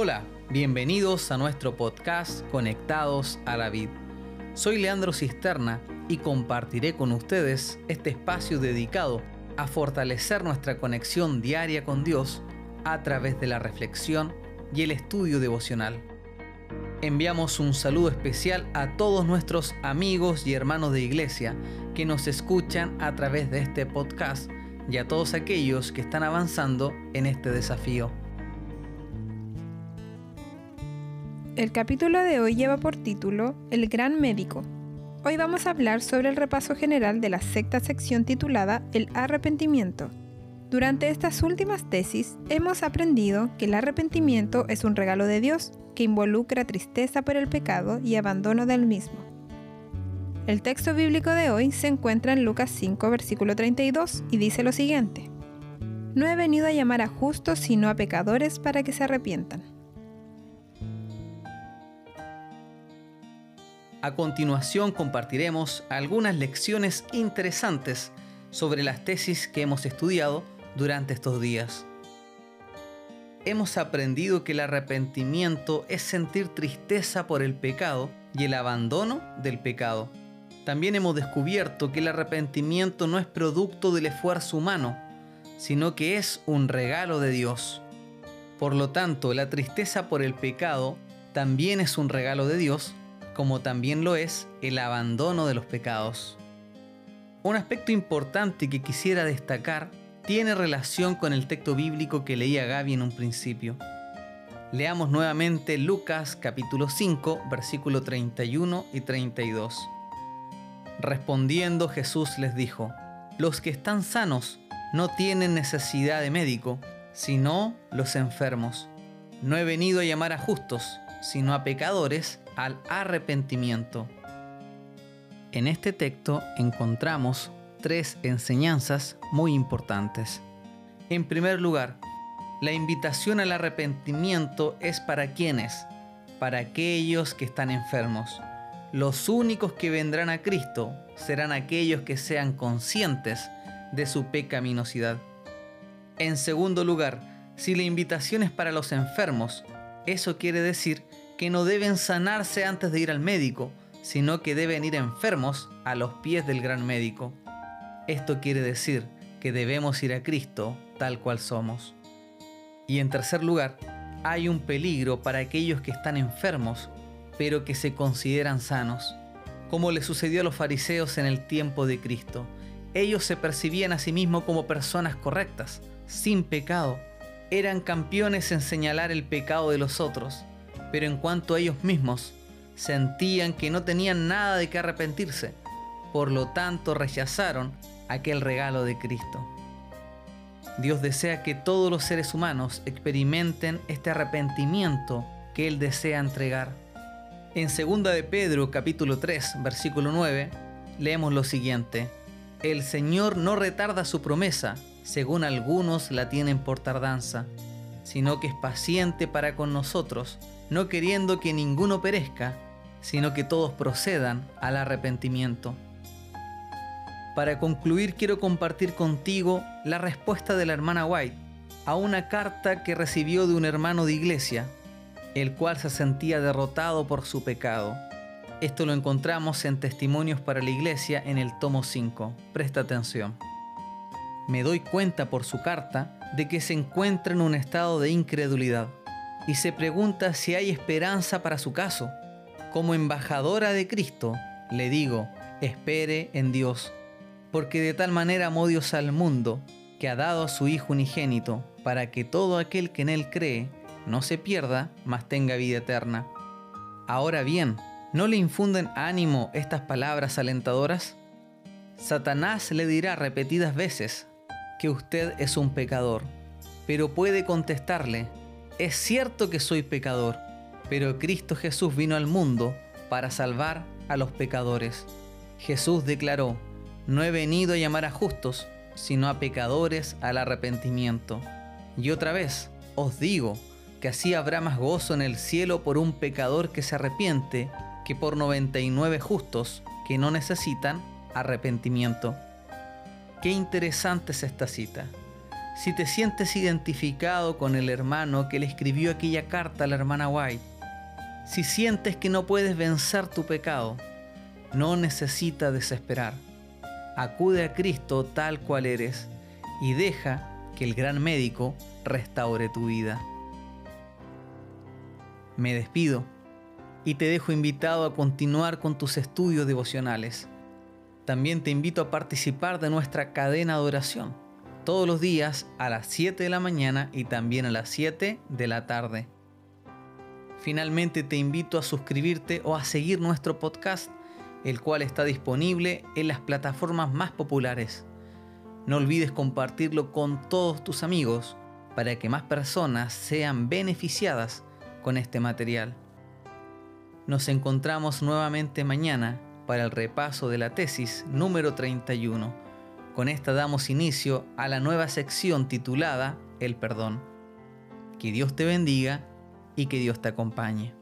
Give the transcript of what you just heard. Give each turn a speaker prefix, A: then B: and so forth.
A: Hola, bienvenidos a nuestro podcast Conectados a la Vid. Soy Leandro Cisterna y compartiré con ustedes este espacio dedicado a fortalecer nuestra conexión diaria con Dios a través de la reflexión y el estudio devocional. Enviamos un saludo especial a todos nuestros amigos y hermanos de iglesia que nos escuchan a través de este podcast y a todos aquellos que están avanzando en este desafío.
B: El capítulo de hoy lleva por título El Gran Médico. Hoy vamos a hablar sobre el repaso general de la sexta sección titulada El Arrepentimiento. Durante estas últimas tesis hemos aprendido que el arrepentimiento es un regalo de Dios que involucra tristeza por el pecado y abandono del mismo. El texto bíblico de hoy se encuentra en Lucas 5, versículo 32 y dice lo siguiente. No he venido a llamar a justos sino a pecadores para que se arrepientan.
A: A continuación compartiremos algunas lecciones interesantes sobre las tesis que hemos estudiado durante estos días. Hemos aprendido que el arrepentimiento es sentir tristeza por el pecado y el abandono del pecado. También hemos descubierto que el arrepentimiento no es producto del esfuerzo humano, sino que es un regalo de Dios. Por lo tanto, la tristeza por el pecado también es un regalo de Dios, como también lo es el abandono de los pecados. Un aspecto importante que quisiera destacar tiene relación con el texto bíblico que leía Gaby en un principio. Leamos nuevamente Lucas capítulo 5, versículo 31 y 32. Respondiendo Jesús les dijo, Los que están sanos no tienen necesidad de médico, sino los enfermos. No he venido a llamar a justos, sino a pecadores al arrepentimiento. En este texto encontramos tres enseñanzas muy importantes. En primer lugar, la invitación al arrepentimiento es para quienes, para aquellos que están enfermos. Los únicos que vendrán a Cristo serán aquellos que sean conscientes de su pecaminosidad. En segundo lugar, si la invitación es para los enfermos, eso quiere decir que no deben sanarse antes de ir al médico, sino que deben ir enfermos a los pies del gran médico. Esto quiere decir que debemos ir a Cristo tal cual somos. Y en tercer lugar, hay un peligro para aquellos que están enfermos, pero que se consideran sanos, como le sucedió a los fariseos en el tiempo de Cristo. Ellos se percibían a sí mismos como personas correctas, sin pecado. Eran campeones en señalar el pecado de los otros, pero en cuanto a ellos mismos, sentían que no tenían nada de qué arrepentirse. Por lo tanto, rechazaron aquel regalo de Cristo. Dios desea que todos los seres humanos experimenten este arrepentimiento que Él desea entregar. En 2 de Pedro capítulo 3 versículo 9 leemos lo siguiente. El Señor no retarda su promesa, según algunos la tienen por tardanza, sino que es paciente para con nosotros, no queriendo que ninguno perezca, sino que todos procedan al arrepentimiento. Para concluir quiero compartir contigo la respuesta de la hermana White a una carta que recibió de un hermano de iglesia, el cual se sentía derrotado por su pecado. Esto lo encontramos en Testimonios para la Iglesia en el tomo 5. Presta atención. Me doy cuenta por su carta de que se encuentra en un estado de incredulidad y se pregunta si hay esperanza para su caso. Como embajadora de Cristo, le digo, espere en Dios porque de tal manera amó Dios al mundo, que ha dado a su Hijo unigénito, para que todo aquel que en Él cree no se pierda, mas tenga vida eterna. Ahora bien, ¿no le infunden ánimo estas palabras alentadoras? Satanás le dirá repetidas veces que usted es un pecador, pero puede contestarle, es cierto que soy pecador, pero Cristo Jesús vino al mundo para salvar a los pecadores. Jesús declaró, no he venido a llamar a justos, sino a pecadores al arrepentimiento. Y otra vez, os digo, que así habrá más gozo en el cielo por un pecador que se arrepiente que por 99 justos que no necesitan arrepentimiento. Qué interesante es esta cita. Si te sientes identificado con el hermano que le escribió aquella carta a la hermana White, si sientes que no puedes vencer tu pecado, no necesitas desesperar. Acude a Cristo tal cual eres y deja que el gran médico restaure tu vida. Me despido y te dejo invitado a continuar con tus estudios devocionales. También te invito a participar de nuestra cadena de oración, todos los días a las 7 de la mañana y también a las 7 de la tarde. Finalmente te invito a suscribirte o a seguir nuestro podcast, el cual está disponible en las plataformas más populares. No olvides compartirlo con todos tus amigos para que más personas sean beneficiadas con este material. Nos encontramos nuevamente mañana para el repaso de la tesis número 31. Con esta damos inicio a la nueva sección titulada El perdón. Que Dios te bendiga y que Dios te acompañe.